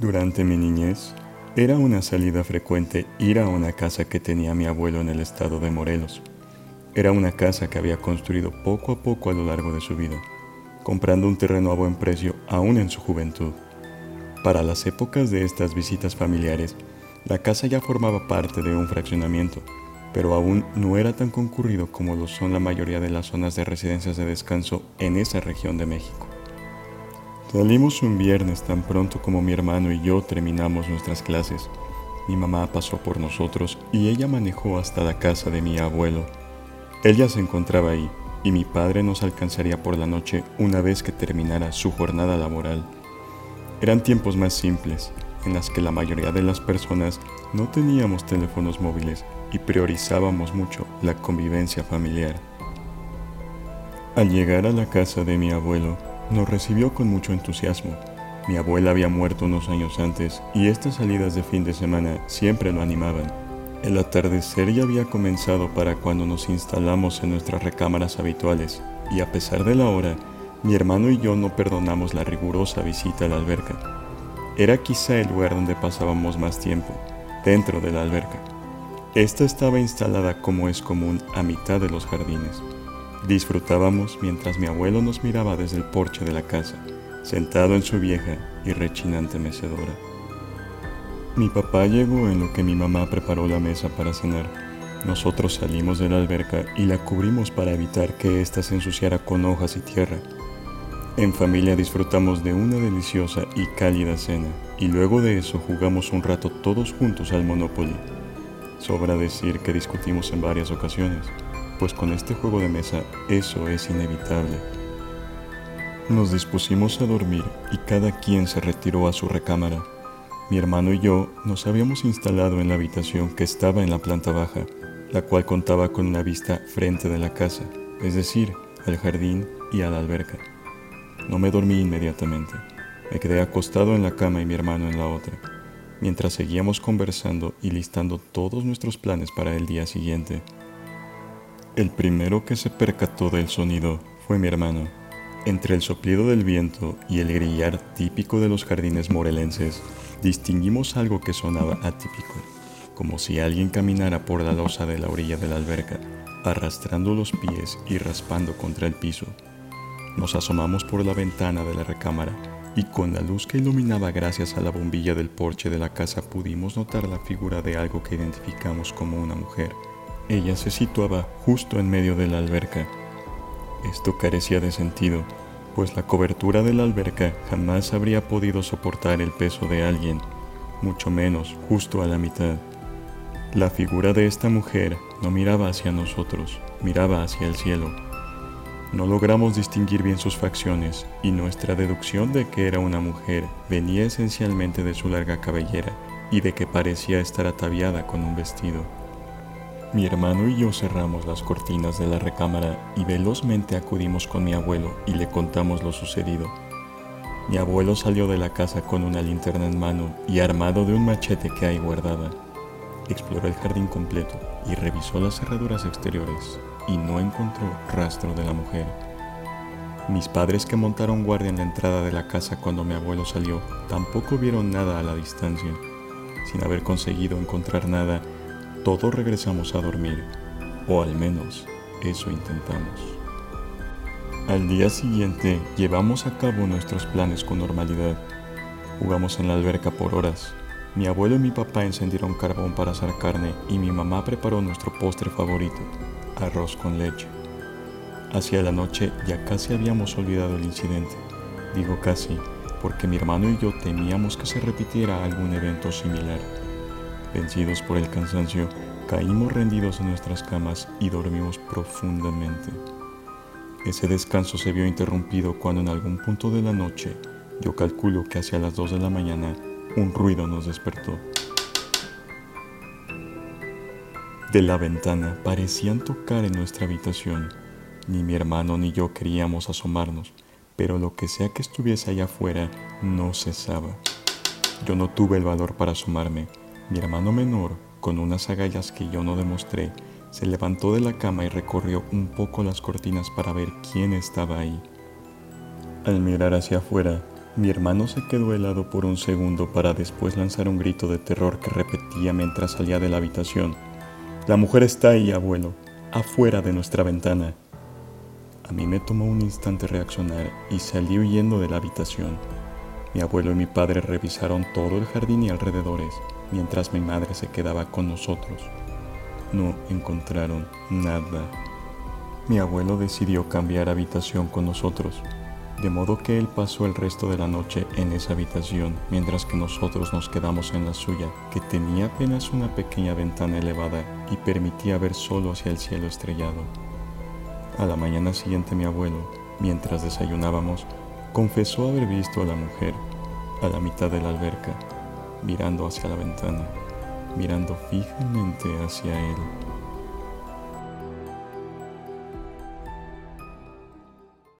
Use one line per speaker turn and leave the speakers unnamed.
Durante mi niñez, era una salida frecuente ir a una casa que tenía mi abuelo en el estado de Morelos. Era una casa que había construido poco a poco a lo largo de su vida, comprando un terreno a buen precio aún en su juventud. Para las épocas de estas visitas familiares, la casa ya formaba parte de un fraccionamiento, pero aún no era tan concurrido como lo son la mayoría de las zonas de residencias de descanso en esa región de México. Salimos un viernes tan pronto como mi hermano y yo terminamos nuestras clases. Mi mamá pasó por nosotros y ella manejó hasta la casa de mi abuelo. Ella se encontraba ahí y mi padre nos alcanzaría por la noche una vez que terminara su jornada laboral. Eran tiempos más simples, en las que la mayoría de las personas no teníamos teléfonos móviles y priorizábamos mucho la convivencia familiar. Al llegar a la casa de mi abuelo, nos recibió con mucho entusiasmo. Mi abuela había muerto unos años antes y estas salidas de fin de semana siempre lo animaban. El atardecer ya había comenzado para cuando nos instalamos en nuestras recámaras habituales y a pesar de la hora, mi hermano y yo no perdonamos la rigurosa visita a la alberca. Era quizá el lugar donde pasábamos más tiempo, dentro de la alberca. Esta estaba instalada como es común a mitad de los jardines. Disfrutábamos mientras mi abuelo nos miraba desde el porche de la casa, sentado en su vieja y rechinante mecedora. Mi papá llegó en lo que mi mamá preparó la mesa para cenar. Nosotros salimos de la alberca y la cubrimos para evitar que ésta se ensuciara con hojas y tierra. En familia disfrutamos de una deliciosa y cálida cena y luego de eso jugamos un rato todos juntos al Monopoly. Sobra decir que discutimos en varias ocasiones pues con este juego de mesa eso es inevitable. Nos dispusimos a dormir y cada quien se retiró a su recámara. Mi hermano y yo nos habíamos instalado en la habitación que estaba en la planta baja, la cual contaba con una vista frente de la casa, es decir, al jardín y a la alberca. No me dormí inmediatamente. Me quedé acostado en la cama y mi hermano en la otra, mientras seguíamos conversando y listando todos nuestros planes para el día siguiente. El primero que se percató del sonido fue mi hermano. Entre el soplido del viento y el grillar típico de los jardines morelenses, distinguimos algo que sonaba atípico, como si alguien caminara por la losa de la orilla de la alberca, arrastrando los pies y raspando contra el piso. Nos asomamos por la ventana de la recámara y con la luz que iluminaba gracias a la bombilla del porche de la casa pudimos notar la figura de algo que identificamos como una mujer ella se situaba justo en medio de la alberca. Esto carecía de sentido, pues la cobertura de la alberca jamás habría podido soportar el peso de alguien, mucho menos justo a la mitad. La figura de esta mujer no miraba hacia nosotros, miraba hacia el cielo. No logramos distinguir bien sus facciones y nuestra deducción de que era una mujer venía esencialmente de su larga cabellera y de que parecía estar ataviada con un vestido. Mi hermano y yo cerramos las cortinas de la recámara y velozmente acudimos con mi abuelo y le contamos lo sucedido. Mi abuelo salió de la casa con una linterna en mano y armado de un machete que hay guardada. Exploró el jardín completo y revisó las cerraduras exteriores y no encontró rastro de la mujer. Mis padres que montaron guardia en la entrada de la casa cuando mi abuelo salió tampoco vieron nada a la distancia. Sin haber conseguido encontrar nada, todos regresamos a dormir, o al menos eso intentamos. Al día siguiente llevamos a cabo nuestros planes con normalidad. Jugamos en la alberca por horas. Mi abuelo y mi papá encendieron carbón para hacer carne y mi mamá preparó nuestro postre favorito, arroz con leche. Hacia la noche ya casi habíamos olvidado el incidente. Digo casi, porque mi hermano y yo temíamos que se repitiera algún evento similar. Vencidos por el cansancio, caímos rendidos en nuestras camas y dormimos profundamente. Ese descanso se vio interrumpido cuando en algún punto de la noche, yo calculo que hacia las 2 de la mañana, un ruido nos despertó. De la ventana parecían tocar en nuestra habitación. Ni mi hermano ni yo queríamos asomarnos, pero lo que sea que estuviese allá afuera no cesaba. Yo no tuve el valor para asomarme mi hermano menor, con unas agallas que yo no demostré, se levantó de la cama y recorrió un poco las cortinas para ver quién estaba ahí. Al mirar hacia afuera, Mi hermano se quedó helado por un segundo para después lanzar un grito de terror que repetía mientras salía de la habitación. La mujer está ahí, abuelo, afuera de nuestra ventana. A mí me tomó un instante reaccionar y salí huyendo de la habitación. Mi abuelo y mi padre revisaron todo el jardín y alrededores, mientras mi madre se quedaba con nosotros. No encontraron nada. Mi abuelo decidió cambiar habitación con nosotros, de modo que él pasó el resto de la noche en esa habitación, mientras que nosotros nos quedamos en la suya, que tenía apenas una pequeña ventana elevada y permitía ver solo hacia el cielo estrellado. A la mañana siguiente mi abuelo, mientras desayunábamos, confesó haber visto a la mujer a la mitad de la alberca, mirando hacia la ventana, mirando fijamente hacia él.